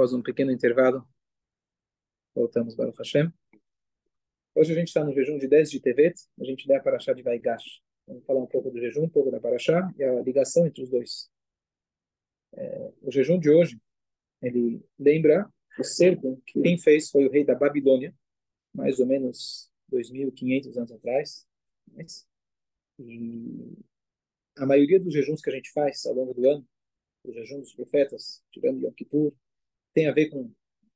Após um pequeno intervalo, voltamos para o Hashem. Hoje a gente está no jejum de 10 de Tevet, a gente der a Parashá de Vaigash. Vamos falar um pouco do jejum, um pouco da Parashá e a ligação entre os dois. É, o jejum de hoje, ele lembra o cerco que quem fez foi o rei da Babilônia, mais ou menos 2.500 anos atrás. E a maioria dos jejuns que a gente faz ao longo do ano, o jejum dos profetas, tirando Yom Kippur, tem a ver com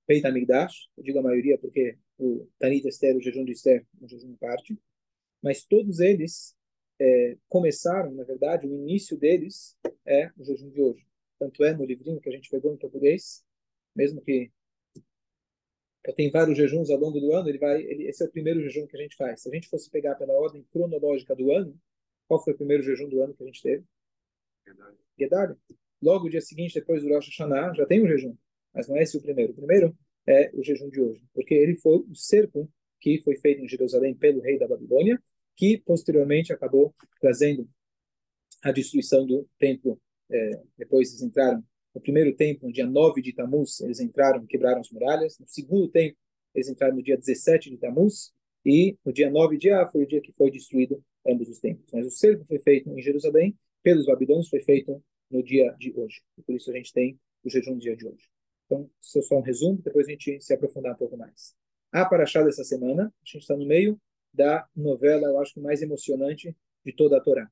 Beit HaMikdash, eu digo a maioria porque o Tanit Esther, o jejum de Esther, um jejum parte, mas todos eles é, começaram, na verdade, o início deles é o jejum de hoje. Tanto é no livrinho que a gente pegou em português, mesmo que tem vários jejuns ao longo do ano, ele vai, ele, esse é o primeiro jejum que a gente faz. Se a gente fosse pegar pela ordem cronológica do ano, qual foi o primeiro jejum do ano que a gente teve? Gedalia. Logo, o dia seguinte, depois do Rosh Hashanah, já tem um jejum. Mas não é esse o primeiro. O primeiro é o jejum de hoje. Porque ele foi o cerco que foi feito em Jerusalém pelo rei da Babilônia, que posteriormente acabou trazendo a destruição do templo. É, depois eles entraram no primeiro templo, no dia 9 de Tammuz, eles entraram, quebraram as muralhas. No segundo templo, eles entraram no dia 17 de Tammuz. E no dia 9 de Ah foi o dia que foi destruído ambos os templos. Mas o cerco foi feito em Jerusalém pelos babilônios, foi feito no dia de hoje. E por isso a gente tem o jejum do dia de hoje. Então, isso é só um resumo, depois a gente se aprofundar um pouco mais. A Paraxá dessa semana, a gente está no meio da novela, eu acho que mais emocionante de toda a Torá.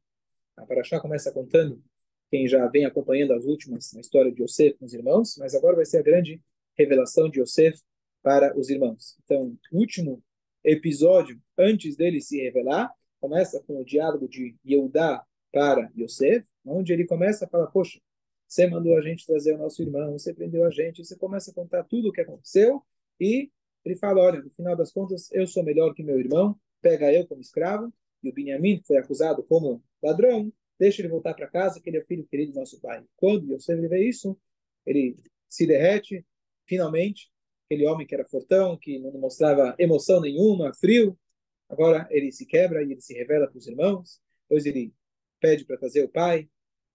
A Paraxá começa contando, quem já vem acompanhando as últimas, a história de Yosef com os irmãos, mas agora vai ser a grande revelação de Yosef para os irmãos. Então, o último episódio, antes dele se revelar, começa com o diálogo de Yehudá para Yosef, onde ele começa a falar, poxa, você mandou a gente trazer o nosso irmão, você prendeu a gente, você começa a contar tudo o que aconteceu, e ele fala, olha, no final das contas, eu sou melhor que meu irmão, pega eu como escravo, e o Benjamim, foi acusado como ladrão, deixa ele voltar para casa, que ele é filho querido do nosso pai. Quando Yosef vê isso, ele se derrete, finalmente, aquele homem que era fortão, que não mostrava emoção nenhuma, frio, Agora ele se quebra e ele se revela para os irmãos. Depois ele pede para trazer o pai.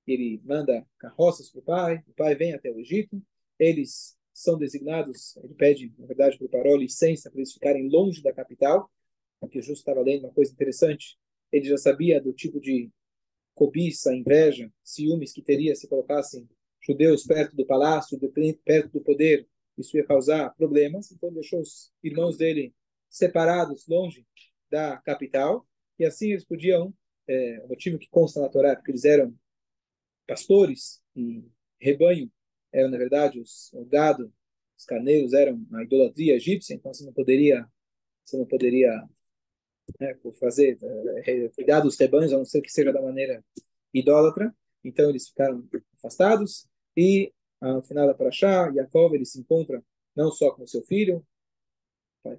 Ele manda carroças para o pai. O pai vem até o Egito. Eles são designados. Ele pede, na verdade, para o Paró licença para eles ficarem longe da capital. O Justo estava lendo uma coisa interessante. Ele já sabia do tipo de cobiça, inveja, ciúmes que teria se colocassem judeus perto do palácio, perto do poder. Isso ia causar problemas. Então deixou os irmãos dele separados, longe da capital, e assim eles podiam, é, o motivo que consta na Torá, porque eles eram pastores e rebanho, eram na verdade os, o gado, os carneiros eram a idolatria egípcia, então você não poderia, você não poderia né, fazer, é, cuidar dos rebanhos, a não ser que seja da maneira idólatra, então eles ficaram afastados, e ao final da Parashá, Jacob ele se encontra não só com seu filho,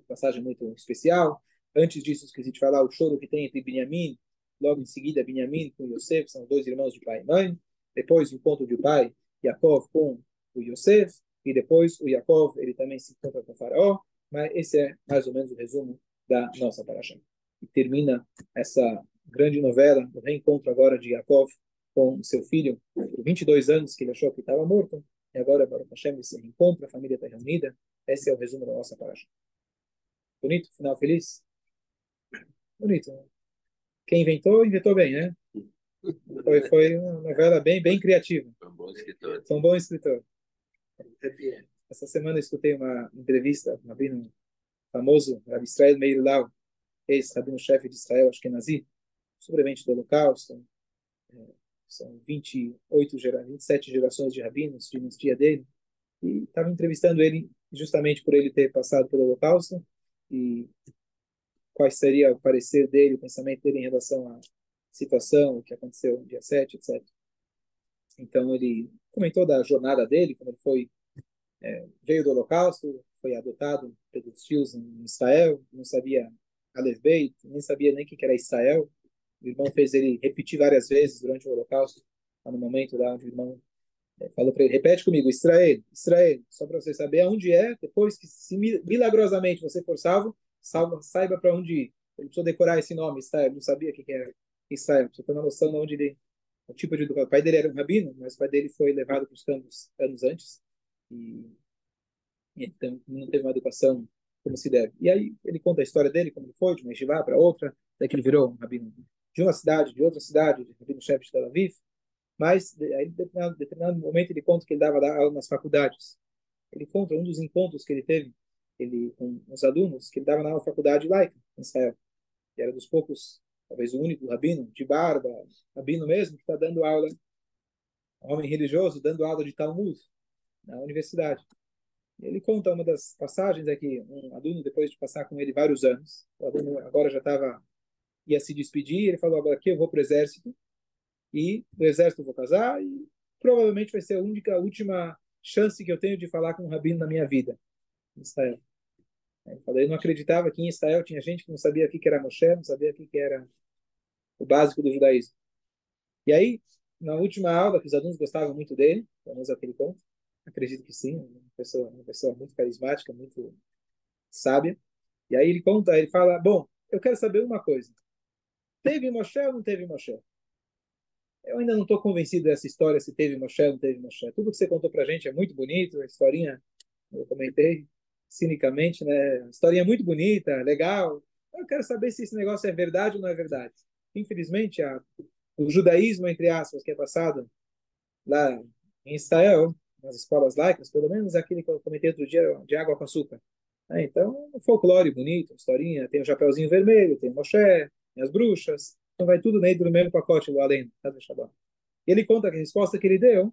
passagem muito especial, Antes disso, esqueci de falar o choro que tem entre Benjamim, logo em seguida Benjamim com Yosef, são dois irmãos de pai e mãe. Depois o encontro do pai, Yaakov com o Yosef. E depois o Yaakov, ele também se encontra com o faraó. Mas esse é mais ou menos o resumo da nossa paraxá. E termina essa grande novela, o reencontro agora de Yaakov com seu filho, por 22 anos que ele achou que estava morto. E agora, o Hashem, se reencontra, a família está reunida. Esse é o resumo da nossa paraxá. Bonito? Final feliz? Bonito. Né? Quem inventou, inventou bem, né? Foi, foi uma novela bem, bem criativa. Foi um bom escritor. Foi um bom escritor. Essa semana eu escutei uma entrevista com um rabino famoso, Rabbi Israel Meir Lau, ex-rabino-chefe de Israel, acho que é nazi, sobrevivente do Holocausto. É, são 28, gera, 27 gerações de rabinos, dinastia dele. E estava entrevistando ele justamente por ele ter passado pelo Holocausto e qual seria o parecer dele, o pensamento dele em relação à situação, o que aconteceu no dia 7, etc. Então ele comentou da jornada dele, como ele foi é, veio do Holocausto, foi adotado pelos tios em Israel, não sabia Aleph Beit, nem sabia nem o que era Israel. O irmão fez ele repetir várias vezes durante o Holocausto, no momento lá onde o irmão é, falou para ele, repete comigo, Israel, Israel, só para você saber aonde é, depois que se milagrosamente você for salvo, saiba para onde ir. Ele precisou decorar esse nome, Israel, não sabia o que era Israel, precisa ter uma noção de onde ele, o tipo de educação. O pai dele era um rabino, mas o pai dele foi levado para os campos anos antes. E Então, não teve uma educação como se deve. E aí ele conta a história dele, como ele foi, de uma yeshiva para outra, daí que ele virou um rabino de uma cidade, de outra cidade, de rabino-chefe de Tel Aviv. Mas, aí, em determinado, determinado momento, ele conta que ele dava aula nas faculdades. Ele conta um dos encontros que ele teve ele, com os alunos, que ele dava na faculdade laica, em Israel. E era dos poucos, talvez o único rabino, de barba, rabino mesmo, que está dando aula, homem religioso, dando aula de Talmud na universidade. Ele conta uma das passagens é que um aluno, depois de passar com ele vários anos, o aluno agora já estava ia se despedir, ele falou agora aqui eu vou para o exército e do exército eu vou casar e provavelmente vai ser a única última chance que eu tenho de falar com um rabino na minha vida em Israel. Ele não acreditava que em Israel tinha gente que não sabia o que era Moshe, não sabia o que era o básico do judaísmo. E aí, na última aula, que os alunos gostavam muito dele, pelo menos aquele ponto, Acredito que sim, uma pessoa, uma pessoa muito carismática, muito sábia. E aí ele conta, ele fala: Bom, eu quero saber uma coisa. Teve Moshe ou não teve Moshe? Eu ainda não estou convencido dessa história, se teve Moshe ou não teve Moshe. Tudo que você contou para a gente é muito bonito, a historinha, eu comentei cinicamente, né? Historinha é muito bonita, legal. Eu quero saber se esse negócio é verdade ou não é verdade. Infelizmente, a, o judaísmo, entre aspas, que é passado lá em Israel, nas escolas laicas, pelo menos aquele que eu comentei outro dia, de água com açúcar. É, então, folclore bonito, historinha, tem o Chapeuzinho Vermelho, tem o Moshe, tem as bruxas, então vai tudo dentro do mesmo pacote do além, do Ele conta que a resposta que ele deu,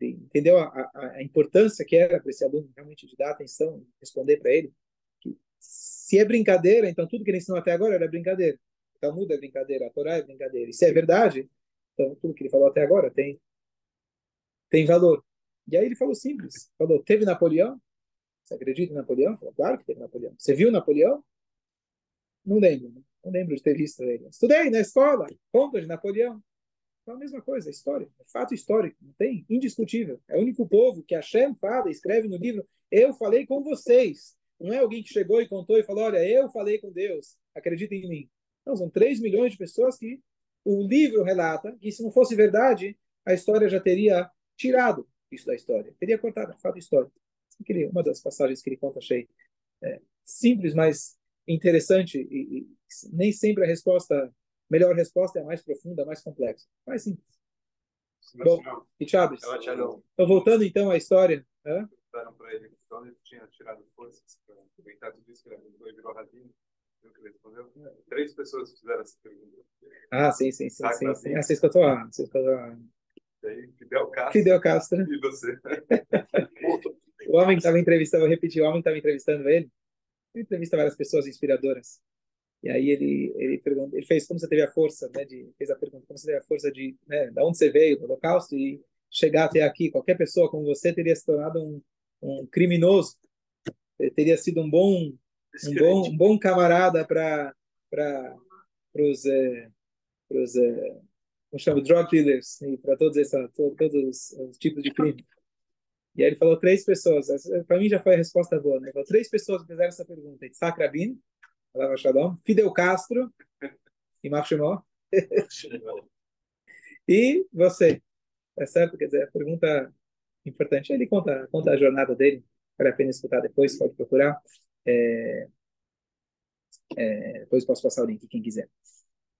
entendeu a, a, a importância que era para esse aluno realmente de dar atenção, responder para ele, que se é brincadeira, então tudo que ele ensinou até agora era brincadeira. Talmud é brincadeira, a Torá é brincadeira. E se é verdade, então tudo que ele falou até agora tem, tem valor. E aí ele falou simples, falou, teve Napoleão? Você acredita em Napoleão? Falou, claro que teve Napoleão. Você viu Napoleão? Não lembro, não lembro de ter visto ele. Estudei na escola, conta de Napoleão. É a mesma coisa, história, é fato histórico, não tem, indiscutível. É o único povo que Hashem fala, escreve no livro, eu falei com vocês. Não é alguém que chegou e contou e falou, olha, eu falei com Deus, acreditem em mim. São 3 milhões de pessoas que o livro relata que se não fosse verdade, a história já teria tirado isso da história. Teria cortado, fato histórico. Uma das passagens que ele conta achei é, simples, mas interessante e, e, nem sempre a resposta, melhor resposta é a mais profunda, a mais complexa. Mais simples. Bom, e Chaves? Então, voltando então à história. É? Perguntaram para ele quando ele tinha tirado forças para aproveitar tudo isso que ele virou rabino. Três pessoas fizeram essa pergunta. Ah, sim, sim, sim. sim, sim. Ah, você escutou a, você escutou a, Fidel Castro. Fidel Castro. E você? o homem que estava entrevistando, vou repetir, o homem que estava entrevistando ele, ele entrevista várias pessoas inspiradoras. E aí ele ele pergunta, ele fez como você teve a força, né, de fez a pergunta como você teve a força de, né, da onde você veio do Holocausto e chegar até aqui. Qualquer pessoa como você teria se tornado um, um criminoso, teria sido um bom um bom, um bom camarada para para os é, os é, como chama, drug dealers, e para todos, essa, todos, todos os tipos de crime. E aí ele falou três pessoas. Para mim já foi a resposta boa. Né? Ele falou três pessoas fizeram essa pergunta. Itzhak Rabin, Fidel Castro e Mark e você. É certo? Quer dizer, a pergunta importante. Ele conta, conta a jornada dele. Vale a pena escutar depois, pode procurar. É, é, depois posso passar o link, quem quiser.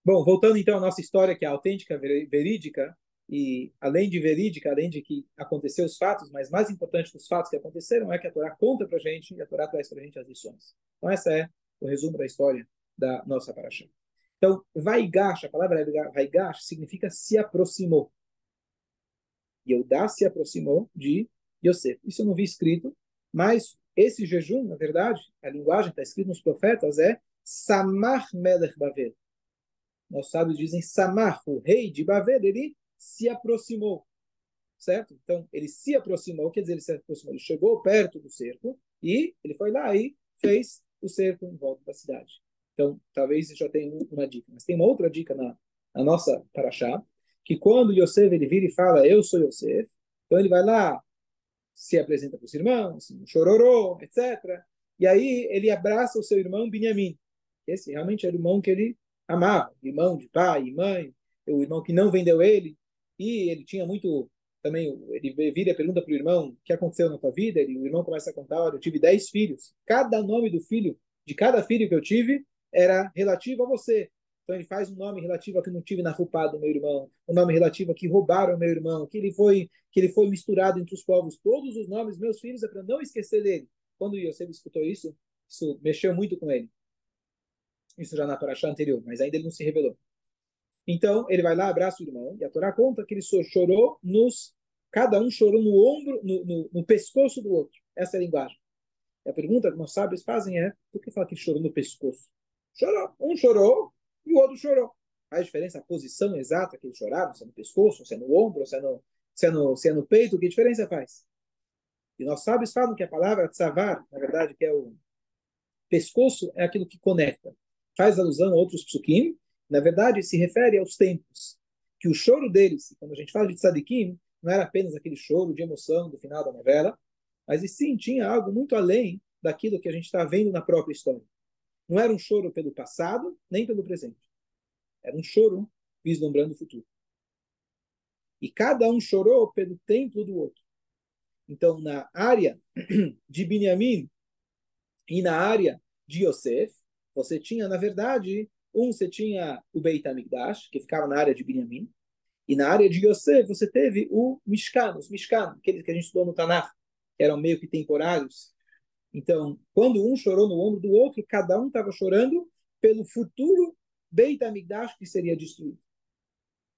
Bom, voltando então à nossa história, que é autêntica, verídica, e além de verídica, além de que aconteceu os fatos, mas mais importante dos fatos que aconteceram é que a Torá conta para a gente e a Torá traz para a gente as lições. Então, essa é o resumo da história da nossa paraxá. Então, Vaigash, a palavra Vaigash significa se aproximou. Yehudá se aproximou de Yosef. Isso eu não vi escrito, mas esse jejum, na verdade, a linguagem está escrita nos profetas é Samar Melech Bavel nossos sábios dizem, Samar, o rei de Bavel, ele se aproximou. Certo? Então, ele se aproximou, quer dizer, ele se aproximou, ele chegou perto do cerco e ele foi lá e fez o cerco em volta da cidade. Então, talvez já tenha uma dica. Mas tem uma outra dica na, na nossa paraxá, que quando Yosef ele vira e fala, eu sou Yosef, então ele vai lá, se apresenta para os irmãos, chororô, etc. E aí ele abraça o seu irmão Binyamin. Esse realmente era o irmão que ele amava, irmão de pai e mãe, o irmão que não vendeu ele, e ele tinha muito também ele vira e pergunta para o irmão o que aconteceu na tua vida. Ele, o irmão começa a contar: olha, eu tive dez filhos. Cada nome do filho, de cada filho que eu tive, era relativo a você. Então ele faz um nome relativo a que não tive na rupá do meu irmão, um nome relativo a que roubaram meu irmão, que ele foi que ele foi misturado entre os povos. Todos os nomes meus filhos é para não esquecer dele. Quando Yosef escutou isso, isso mexeu muito com ele. Isso já na paraxá anterior, mas ainda ele não se revelou. Então, ele vai lá, abraça o irmão, e a Torá conta que ele chorou nos. Cada um chorou no ombro, no, no, no pescoço do outro. Essa é a linguagem. E a pergunta que nós sábios fazem é: por que fala que chorou no pescoço? Chorou. Um chorou e o outro chorou. Faz diferença a posição exata que ele chorava, se é no pescoço, se é no ombro, se é no, se é no, se é no peito, que diferença faz? E nós sábios falam que a palavra tzavar, na verdade, que é o pescoço, é aquilo que conecta. Faz alusão a outros psukim, na verdade, se refere aos tempos. Que o choro deles, quando a gente fala de tzadikim, não era apenas aquele choro de emoção do final da novela, mas e sim tinha algo muito além daquilo que a gente está vendo na própria história. Não era um choro pelo passado, nem pelo presente. Era um choro vislumbrando o futuro. E cada um chorou pelo templo do outro. Então, na área de Binyamin e na área de Yosef, você tinha, na verdade, um, você tinha o Beit HaMikdash, que ficava na área de Binyamin, e na área de Yosef você teve o Mishkan, os Mishkan, aqueles que a gente estudou no Tanakh, que eram meio que temporários. Então, quando um chorou no ombro do outro, cada um estava chorando pelo futuro Beit HaMikdash que seria destruído.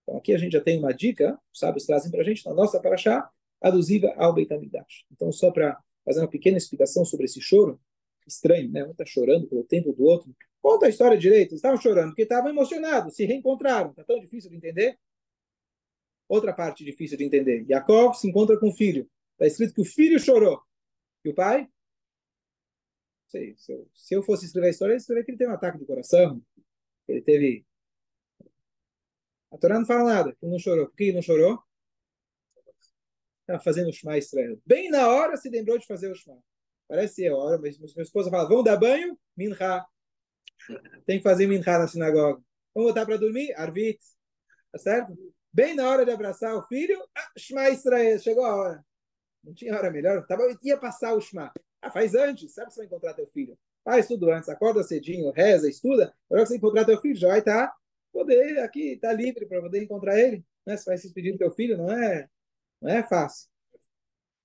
Então, aqui a gente já tem uma dica, os sábios trazem para a gente na nossa paraxá, alusiva ao Beit HaMikdash. Então, só para fazer uma pequena explicação sobre esse choro, estranho, né? Um está chorando pelo tempo do outro, Conta a história direito. Estavam chorando porque estavam emocionados, se reencontraram. Está tão difícil de entender? Outra parte difícil de entender. Yaakov se encontra com o filho. Está escrito que o filho chorou. E o pai? Sei, se, eu, se eu fosse escrever a história, eu escrever que ele teve um ataque de coração. Ele teve. A Torá não fala nada, ele não chorou. Por que ele não chorou? Estava fazendo o Shema Israel. Bem na hora se lembrou de fazer o Shema. Parece a hora, mas minha esposa fala: vamos dar banho? Minha. Tem que fazer minhá na sinagoga. Vamos voltar para dormir? Arvit. Tá certo? Bem na hora de abraçar o filho, ah, Shema Israel, chegou a hora. Não tinha hora melhor. Tava, ia passar o Shema. Ah, faz antes, sabe que você vai encontrar teu filho. Faz tudo antes, acorda cedinho, reza, estuda. Agora que você encontrar teu filho, já vai estar, tá, poder aqui, tá livre para poder encontrar ele. Né? Você se despedir do teu filho, não é, não é fácil.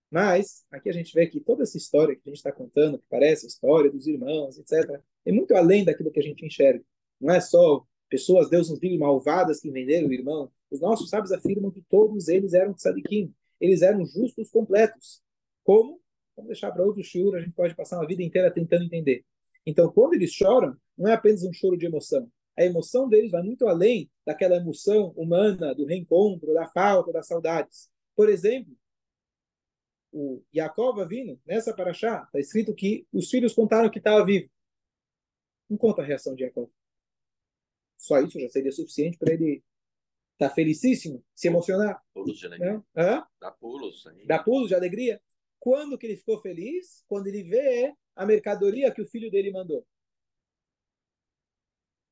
Mas, aqui a gente vê que toda essa história que a gente está contando, que parece a história dos irmãos, etc., é muito além daquilo que a gente enxerga. Não é só pessoas, Deus nos livre, malvadas que venderam o irmão. Os nossos sábios afirmam que todos eles eram tzadikim. Eles eram justos completos. Como? Vamos deixar para outro shiur, a gente pode passar uma vida inteira tentando entender. Então, quando eles choram, não é apenas um choro de emoção. A emoção deles vai muito além daquela emoção humana, do reencontro, da falta, das saudades. Por exemplo, o Yaakov vindo nessa paraxá, está escrito que os filhos contaram que estava vivo. Não conta a reação de Jacob. Só isso já seria suficiente para ele estar tá felicíssimo, se emocionar. Pulos de alegria. Hã? Dá pulos. Dá pulos de alegria. Quando que ele ficou feliz? Quando ele vê a mercadoria que o filho dele mandou.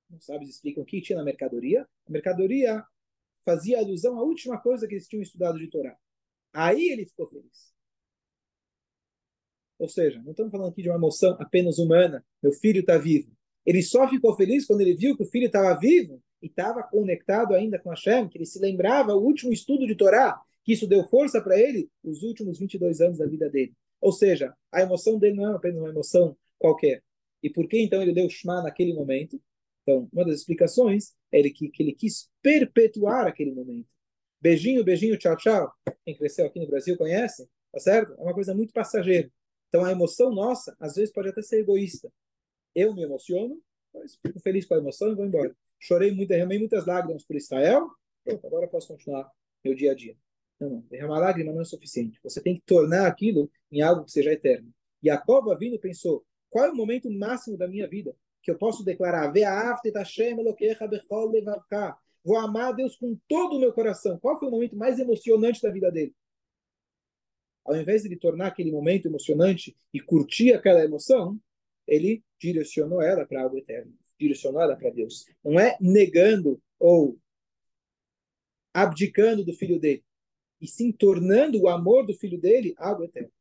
Não sabes explicam o que tinha na mercadoria? A mercadoria fazia alusão à última coisa que eles tinham estudado de Torá. Aí ele ficou feliz. Ou seja, não estamos falando aqui de uma emoção apenas humana. Meu filho está vivo. Ele só ficou feliz quando ele viu que o filho estava vivo e estava conectado ainda com Hashem, que ele se lembrava o último estudo de Torá, que isso deu força para ele os últimos 22 anos da vida dele. Ou seja, a emoção dele não é apenas uma emoção qualquer. E por que então ele deu Shema naquele momento? Então, uma das explicações é ele que, que ele quis perpetuar aquele momento. Beijinho, beijinho, tchau, tchau. Quem cresceu aqui no Brasil conhece, tá certo? É uma coisa muito passageira. Então, a emoção nossa, às vezes, pode até ser egoísta eu me emociono, mas fico feliz com a emoção e vou embora. Chorei muito, derramei muitas lágrimas por Israel, pronto, agora posso continuar meu dia a dia. Não, não, derramar lágrima não é suficiente. Você tem que tornar aquilo em algo que seja eterno. E a Cova vindo pensou, qual é o momento máximo da minha vida que eu posso declarar, vou amar a Deus com todo o meu coração. Qual foi o momento mais emocionante da vida dele? Ao invés de ele tornar aquele momento emocionante e curtir aquela emoção, ele direcionou ela para algo eterno, direcionou ela para Deus. Não é negando ou abdicando do filho dele. e sim tornando o amor do filho dele algo eterno.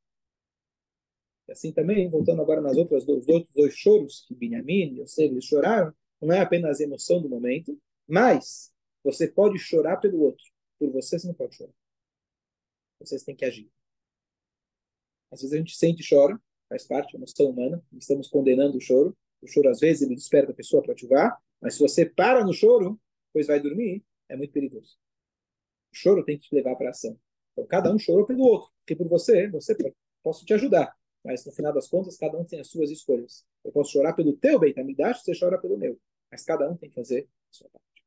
E assim também, voltando agora nas outras dois, outros dois choros que Benjamin e Yosef choraram, não é apenas a emoção do momento, mas você pode chorar pelo outro. Por você, você não pode chorar. Vocês têm que agir. Às vezes a gente sente e chora, faz parte da emoção humana, estamos condenando o choro. O choro, às vezes, ele desperta a pessoa para ativar, mas se você para no choro, pois vai dormir, é muito perigoso. O choro tem que te levar para a ação. Então, cada um chorou pelo outro, porque por você, você posso te ajudar, mas no final das contas, cada um tem as suas escolhas. Eu posso chorar pelo teu bem, me dá, você chora pelo meu, mas cada um tem que fazer a sua parte.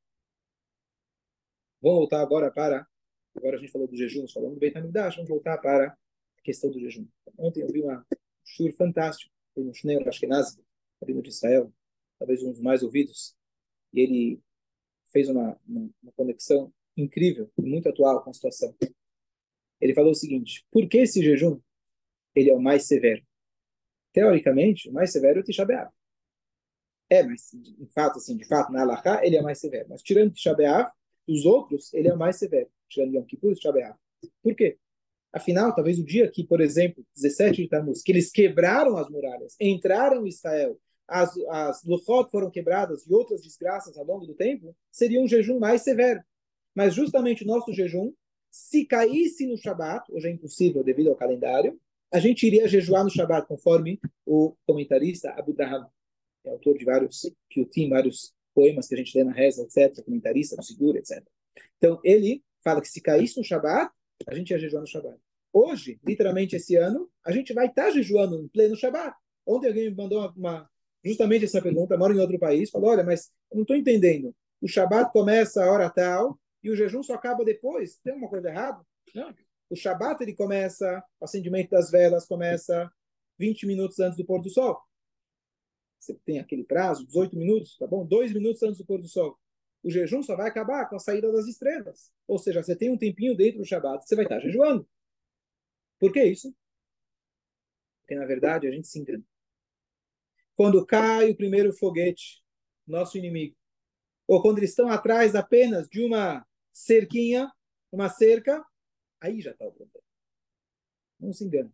Vamos voltar agora para. Agora a gente falou do jejum, falando do Beit HaMikdash, vamos voltar para a questão do jejum. Ontem eu vi uma shur fantástico, foi um Shneur Ashkenazi, vindo de Israel, talvez um dos mais ouvidos, e ele fez uma, uma, uma conexão incrível e muito atual com a situação. Ele falou o seguinte: por que esse jejum ele é o mais severo? Teoricamente, o mais severo é o Tisha B'Av. É, mas de fato, assim, de fato, na Alaha, ele é mais severo. Mas tirando Tisha B'Av, os outros, ele é o mais severo. Tirando Yom Kippur e Tisha B'Av. Por quê? Afinal, talvez o dia que, por exemplo, 17 de Tammuz, que eles quebraram as muralhas, entraram em Israel, as, as Luchot foram quebradas e outras desgraças ao longo do tempo, seria um jejum mais severo. Mas justamente o nosso jejum, se caísse no Shabat, hoje é impossível devido ao calendário, a gente iria jejuar no Shabat, conforme o comentarista Abu Dahab, é autor de vários tem vários poemas que a gente lê na reza, etc., comentarista, no seguro, etc. Então, ele fala que se caísse no Shabat, a gente ia jejuar no Shabat. Hoje, literalmente esse ano, a gente vai estar jejuando em pleno Shabat. Ontem alguém me mandou uma, uma justamente essa pergunta, mora em outro país, falou, olha, mas não estou entendendo. O Shabat começa a hora tal e o jejum só acaba depois. Tem uma coisa errada? Não. O Shabat ele começa, o acendimento das velas começa 20 minutos antes do pôr do sol. Você tem aquele prazo, 18 minutos, tá bom? Dois minutos antes do pôr do sol. O jejum só vai acabar com a saída das estrelas. Ou seja, você tem um tempinho dentro do Shabat, você vai estar jejuando. Por que isso? Porque, na verdade, a gente se engana. Quando cai o primeiro foguete, nosso inimigo, ou quando eles estão atrás apenas de uma cerquinha, uma cerca, aí já está o problema. Não se engane.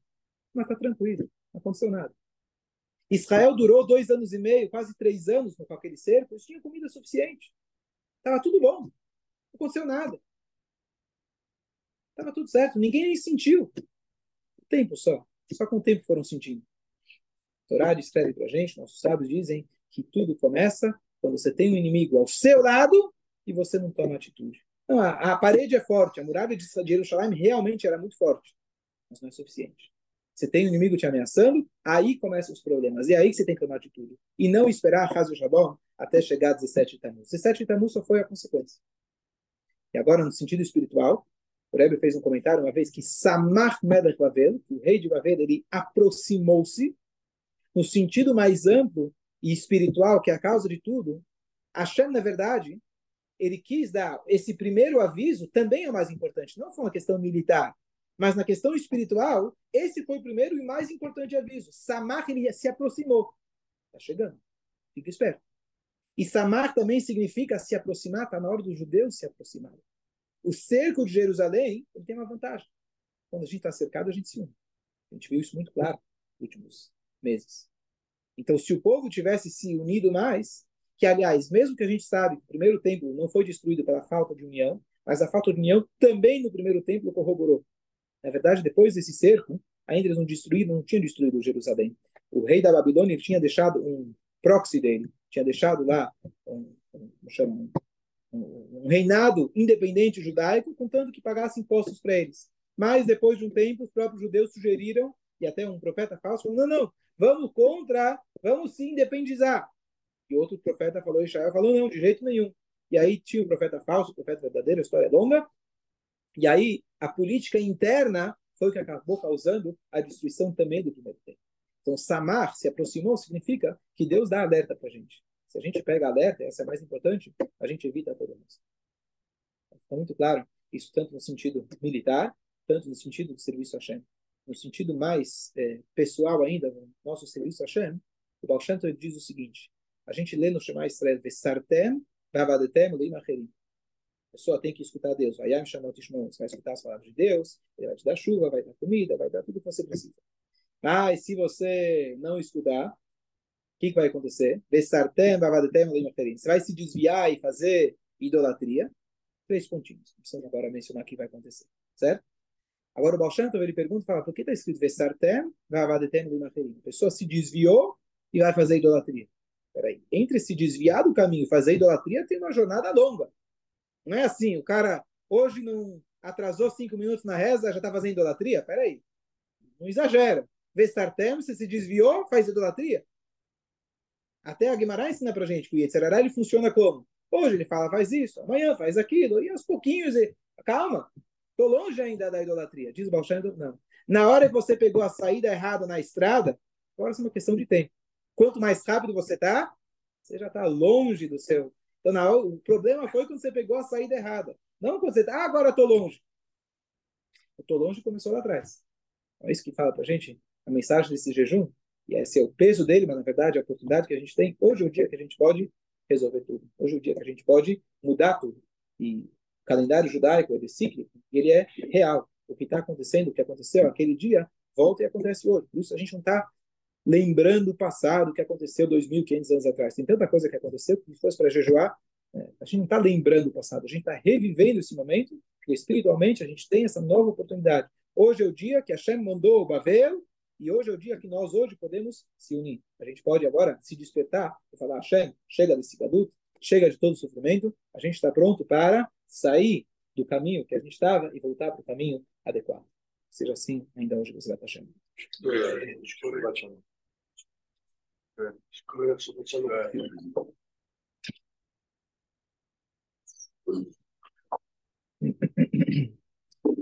Mas está tranquilo, não aconteceu nada. Israel durou dois anos e meio, quase três anos com aquele cerco, eles tinham comida suficiente. Estava tudo bom. Não aconteceu nada. Estava tudo certo. Ninguém nem sentiu. Tempo só. Só com o tempo foram sentindo. A Torá escreve para a gente, nossos sábios dizem que tudo começa quando você tem um inimigo ao seu lado e você não toma atitude. A, a parede é forte, a muralha de Jerusalém realmente era muito forte, mas não é suficiente. Você tem um inimigo te ameaçando, aí começam os problemas. E é aí que você tem que tomar atitude. E não esperar a Hazel Shabbat até chegar a 17 de Tammuz. 17 de Tammuz só foi a consequência. E agora, no sentido espiritual, o Rebbe fez um comentário uma vez que Samach Melech Bavel, o rei de Bavel, ele aproximou-se no sentido mais amplo e espiritual, que é a causa de tudo, Hashem, na verdade, ele quis dar esse primeiro aviso, também é o mais importante, não foi uma questão militar, mas na questão espiritual, esse foi o primeiro e mais importante aviso. Samar, se aproximou. Está chegando. Fica esperto. E Samar também significa se aproximar, está na hora dos judeus se aproximarem. O cerco de Jerusalém ele tem uma vantagem. Quando a gente está cercado, a gente se une. A gente viu isso muito claro nos últimos meses. Então, se o povo tivesse se unido mais, que aliás, mesmo que a gente sabe que o primeiro templo não foi destruído pela falta de união, mas a falta de união também no primeiro templo corroborou. Na verdade, depois desse cerco, ainda eles não destruíram, não tinham destruído Jerusalém. O rei da Babilônia tinha deixado um proxy dele, tinha deixado lá um, um, um, reinado independente judaico, contanto que pagasse impostos para eles. Mas depois de um tempo, os próprios judeus sugeriram, e até um profeta falso falou: não, não, vamos contra, vamos se independizar. E outro profeta falou, Israel falou, não, de jeito nenhum. E aí tinha o profeta falso, o profeta verdadeiro, a história é longa. E aí a política interna foi o que acabou causando a destruição também do primeiro tempo. Então, Samar se aproximou significa que Deus dá alerta para a gente. Se a gente pega alerta, essa é a mais importante, a gente evita todo mundo. Está muito claro isso tanto no sentido militar, tanto no sentido do serviço a Hashem no sentido mais é, pessoal ainda, no nosso serviço a Hashem, o Baal Shem diz o seguinte, a gente lê no Shema Israel, Vesartem, Vavadetem, Leim Acherim. Pessoa tem que escutar Deus. Me chamou você vai escutar as palavras de Deus, ele vai te dar chuva, vai dar comida, vai dar tudo que você precisa. Mas se você não estudar, o que, que vai acontecer? Você vai se desviar e fazer idolatria. Três pontinhos. Precisamos agora mencionar o que vai acontecer. Certo? Agora o Baal ele pergunta, fala, por que está escrito Vesartem, Vavadetem, Limacherim? A pessoa se desviou e vai fazer idolatria. Peraí, entre se desviar do caminho e fazer idolatria tem uma jornada longa. Não é assim, o cara hoje não atrasou cinco minutos na reza, já está fazendo idolatria? Peraí, não exagera. Vestartem, você se desviou, faz idolatria? Até a Guimarães ensina pra gente que o Yetzirará ele funciona como? Hoje ele fala, faz isso, amanhã faz aquilo, e aos pouquinhos, e... calma, estou longe ainda da idolatria. Diz Balshando, não. Na hora que você pegou a saída errada na estrada, agora é uma questão de tempo. Quanto mais rápido você está, você já está longe do seu. Então, não, o problema foi quando você pegou a saída errada. Não quando você está, ah, agora estou longe. Eu estou longe começou lá atrás. É isso que fala para a gente a mensagem desse jejum. E esse é o peso dele, mas na verdade a oportunidade que a gente tem. Hoje é o dia que a gente pode resolver tudo. Hoje é o dia que a gente pode mudar tudo. E o calendário judaico, ele é cíclico, ele é real. O que está acontecendo, o que aconteceu aquele dia, volta e acontece hoje. Por isso a gente não está lembrando o passado que aconteceu 2.500 anos atrás. Tem tanta coisa que aconteceu que se fosse para jejuar, né, a gente não está lembrando o passado, a gente está revivendo esse momento, que espiritualmente a gente tem essa nova oportunidade. Hoje é o dia que Hashem mandou o Bavel, e hoje é o dia que nós hoje podemos se unir. A gente pode agora se despertar e falar, Hashem, chega desse gaduto, chega de todo o sofrimento, a gente está pronto para sair do caminho que a gente estava e voltar para o caminho adequado. Seja assim ainda hoje, você vai estar Hashem. 그래.